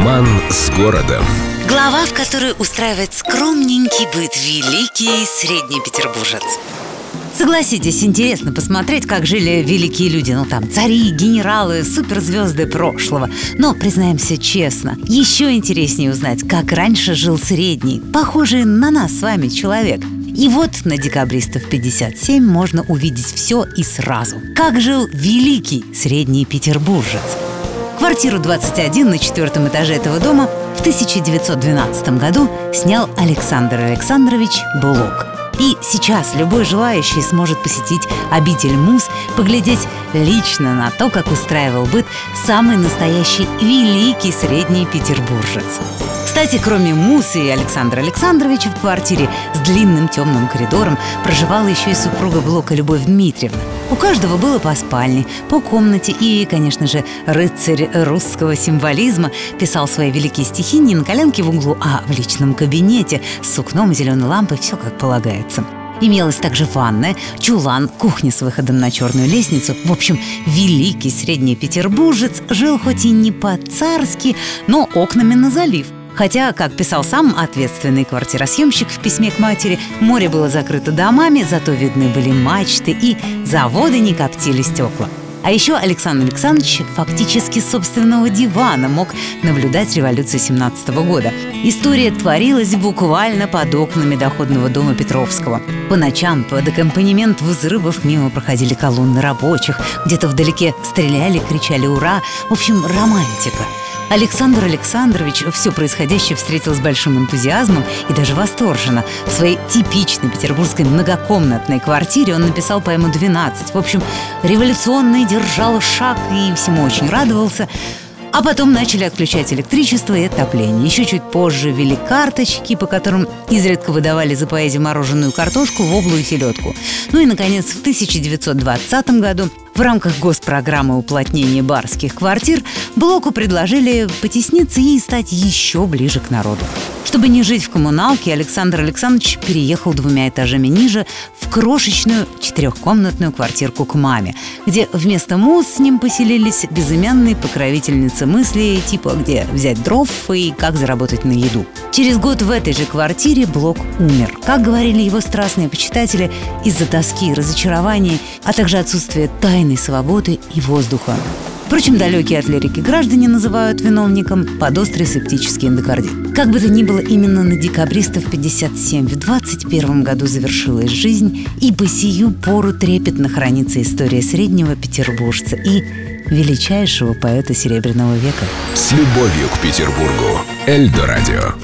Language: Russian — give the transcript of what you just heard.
Роман с городом. Глава, в которой устраивает скромненький быт великий средний петербуржец. Согласитесь, интересно посмотреть, как жили великие люди Ну там, цари, генералы, суперзвезды прошлого Но, признаемся честно, еще интереснее узнать, как раньше жил средний Похожий на нас с вами человек и вот на декабристов 57 можно увидеть все и сразу. Как жил великий средний петербуржец. Квартиру 21 на четвертом этаже этого дома в 1912 году снял Александр Александрович Булок. И сейчас любой желающий сможет посетить обитель Мус, поглядеть лично на то, как устраивал быт самый настоящий великий средний петербуржец. Кстати, кроме Мусы и Александра Александровича в квартире с длинным темным коридором проживала еще и супруга Блока Любовь Дмитриевна. У каждого было по спальне, по комнате и, конечно же, рыцарь русского символизма писал свои великие стихи не на коленке в углу, а в личном кабинете с сукном и зеленой лампой, все как полагается. Имелась также ванная, чулан, кухня с выходом на черную лестницу. В общем, великий средний петербуржец жил хоть и не по-царски, но окнами на залив – Хотя, как писал сам ответственный квартиросъемщик в письме к матери, море было закрыто домами, зато видны были мачты и заводы не коптили стекла. А еще Александр Александрович фактически собственного дивана мог наблюдать революцию 17 года. История творилась буквально под окнами доходного дома Петровского. По ночам под аккомпанемент взрывов мимо проходили колонны рабочих, где-то вдалеке стреляли, кричали «Ура!» В общем, романтика – Александр Александрович все происходящее встретил с большим энтузиазмом и даже восторженно. В своей типичной петербургской многокомнатной квартире он написал поэму «12». В общем, революционный держал шаг и всему очень радовался. А потом начали отключать электричество и отопление. Еще чуть позже ввели карточки, по которым изредка выдавали за поэзию мороженую картошку, воблу и селедку. Ну и, наконец, в 1920 году в рамках госпрограммы уплотнения барских квартир Блоку предложили потесниться и стать еще ближе к народу. Чтобы не жить в коммуналке, Александр Александрович переехал двумя этажами ниже в крошечную четырехкомнатную квартирку к маме, где вместо муз с ним поселились безымянные покровительницы мысли типа «где взять дров» и «как заработать на еду». Через год в этой же квартире Блок умер. Как говорили его страстные почитатели, из-за тоски и разочарования, а также отсутствия лишенный свободы и воздуха. Впрочем, далекие от лирики граждане называют виновником подострый септический эндокардит. Как бы то ни было, именно на декабристов 57 в 21 году завершилась жизнь, и по сию пору трепетно хранится история среднего петербуржца и величайшего поэта Серебряного века. С любовью к Петербургу. Эльдо радио.